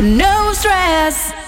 no stress.